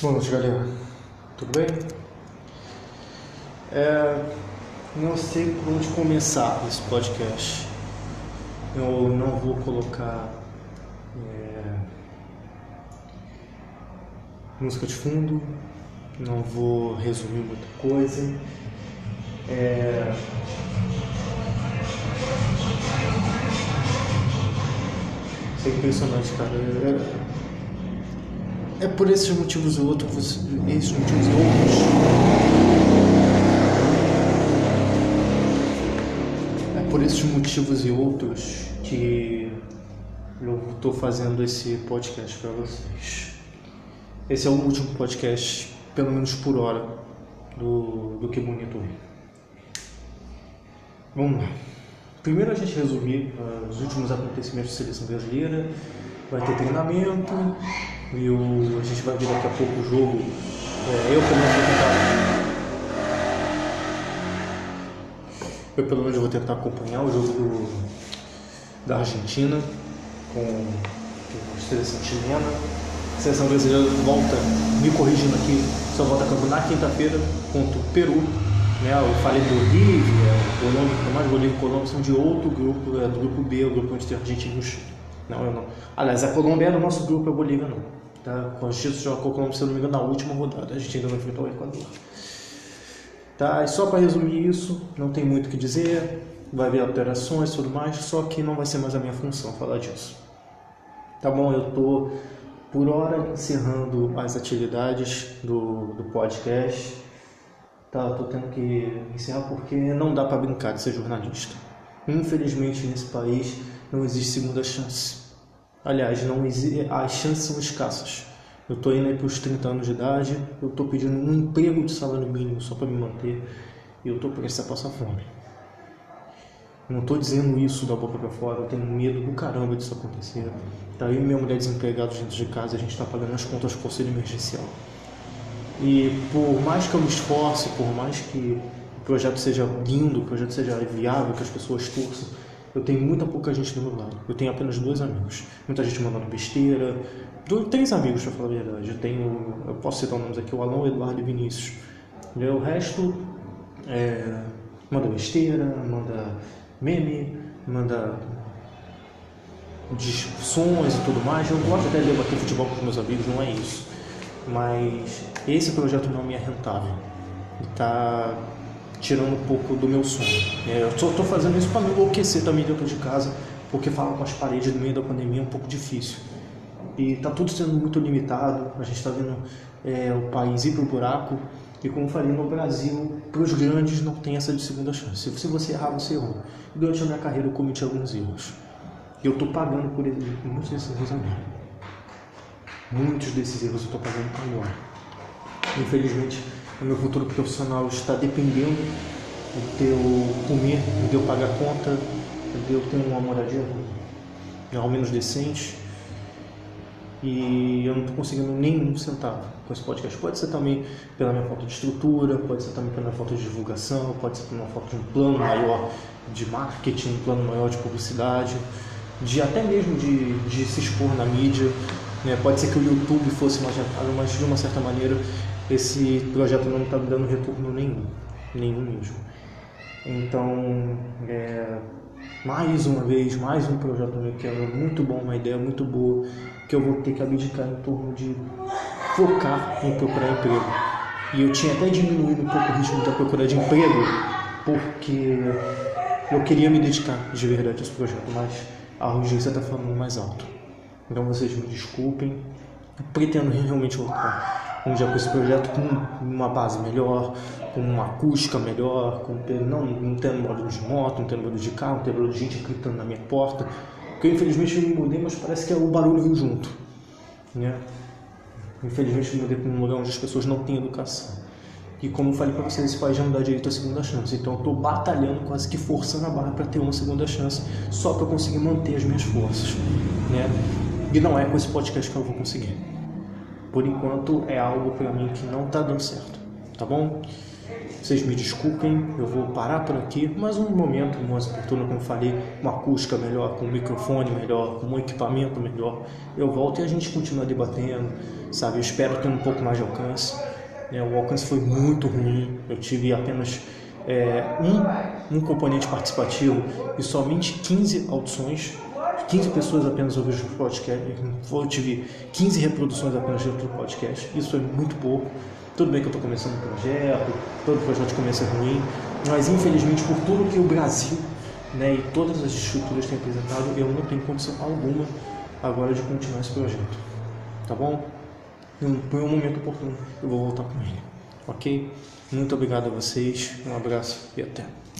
Boa noite, galera. Tudo bem? É, não sei por onde começar esse podcast. Eu não vou colocar é, música de fundo, não vou resumir muita coisa. É, isso é impressionante, cara. É, por esses motivos e outros, esses motivos e outros. É por esses motivos e outros que eu estou fazendo esse podcast para vocês. Esse é o último podcast, pelo menos por hora, do, do que bonito Vamos lá. Primeiro a gente resumir uh, os últimos acontecimentos da seleção brasileira. Vai ter treinamento, e o, a gente vai ver daqui a pouco o jogo. É, eu pelo menos vou tentar. Eu pelo menos vou tentar acompanhar o jogo do, da Argentina com, a seleção chilena. A seleção brasileira volta, me corrigindo aqui, só volta a campo na quinta-feira contra o Peru. Né, eu falei Bolívia, Colômbia, mais Bolívia e Colômbia são de outro grupo, é do grupo B, o grupo onde tem Argentina Chile. Não, eu não. Aliás, a Colômbia é do nosso grupo, a Bolívia não. Tá? Jogou com a Colômbia, se não me engano, na última rodada. A gente ainda não enfrentou o Equador. Tá? E só para resumir isso, não tem muito o que dizer. Vai haver alterações e tudo mais, só que não vai ser mais a minha função falar disso. Tá bom? Eu tô por hora encerrando as atividades do, do podcast. Tá, eu tô tendo que encerrar porque não dá para brincar de ser jornalista. Infelizmente nesse país não existe segunda chance. Aliás, não as chances são escassas. Eu estou indo aí para os 30 anos de idade, eu estou pedindo um emprego de salário mínimo só para me manter e eu estou prestes a passar fome. Não estou dizendo isso da boca para fora, eu tenho medo do caramba disso acontecer. Tá aí minha mulher desempregada dentro de casa, a gente está pagando as contas do conselho emergencial. E por mais que eu me esforce, por mais que o projeto seja lindo, o projeto seja viável, que as pessoas torçam, eu tenho muita pouca gente do meu lado. Eu tenho apenas dois amigos. Muita gente mandando besteira. Dois, três amigos, pra falar a verdade. Eu tenho, eu posso citar nomes aqui, o Alão, Eduardo e Vinícius. O resto é, manda besteira, manda meme, manda discussões e tudo mais. Eu gosto até de debater futebol com os meus amigos, não é isso. Mas esse projeto não me é rentável. Está tirando um pouco do meu sono. É, eu estou fazendo isso para não enlouquecer também dentro de casa, porque falar com as paredes no meio da pandemia é um pouco difícil. E está tudo sendo muito limitado, a gente está vendo é, o país ir para o buraco, e como eu falei, no Brasil, para os grandes não tem essa de segunda chance. Se você errar, você errou. Durante a minha carreira eu cometi alguns erros. E eu estou pagando por muitos desses erros agora. Muitos desses erros eu estou pagando agora. Infelizmente, o meu futuro profissional está dependendo de eu comer, de eu pagar conta, de eu ter uma moradia ao menos decente. E eu não estou conseguindo nenhum centavo com esse podcast. Pode ser também pela minha falta de estrutura, pode ser também pela minha falta de divulgação, pode ser pela minha falta de um plano maior de marketing, um plano maior de publicidade, de até mesmo de, de se expor na mídia. Né? Pode ser que o YouTube fosse mais rentável, mas de uma certa maneira esse projeto não está me dando retorno nenhum, nenhum mesmo. Então, é, mais uma vez, mais um projeto meu que é muito bom, uma ideia muito boa, que eu vou ter que abdicar em torno de focar em procurar emprego. E eu tinha até diminuído um pouco o ritmo da procura de emprego, porque eu queria me dedicar de verdade a esse projeto, mas a urgência está falando mais alto. Então vocês me desculpem, pretendo realmente voltar já com esse projeto com uma base melhor, com uma acústica melhor, com, não, não tendo barulho de moto, não tendo barulho de carro, não tendo barulho de gente gritando na minha porta. Porque infelizmente eu me mudei, mas parece que o barulho veio junto. Né? Infelizmente eu me mudei para um lugar onde as pessoas não têm educação. E como eu falei para vocês, esse país já não dá direito à segunda chance. Então eu estou batalhando, quase que forçando a barra para ter uma segunda chance, só para conseguir manter as minhas forças. Né? E não é com esse podcast que eu vou conseguir por enquanto é algo para mim que não está dando certo, tá bom? Vocês me desculpem, eu vou parar por aqui, mas um momento mais oportuno, como falei, uma acústica melhor, com um microfone melhor, com um equipamento melhor, eu volto e a gente continua debatendo, sabe? Eu espero ter um pouco mais de alcance. Né? O alcance foi muito ruim, eu tive apenas é, um, um componente participativo e somente 15 audições 15 pessoas apenas ouviram o podcast, eu tive 15 reproduções apenas dentro do podcast, isso é muito pouco. Tudo bem que eu estou começando um projeto, todo projeto começa ruim, mas infelizmente por tudo que o Brasil né, e todas as estruturas têm apresentado, eu não tenho condição alguma agora de continuar esse projeto. Tá bom? Por um momento oportuno, eu vou voltar com ele. Ok? Muito obrigado a vocês, um abraço e até.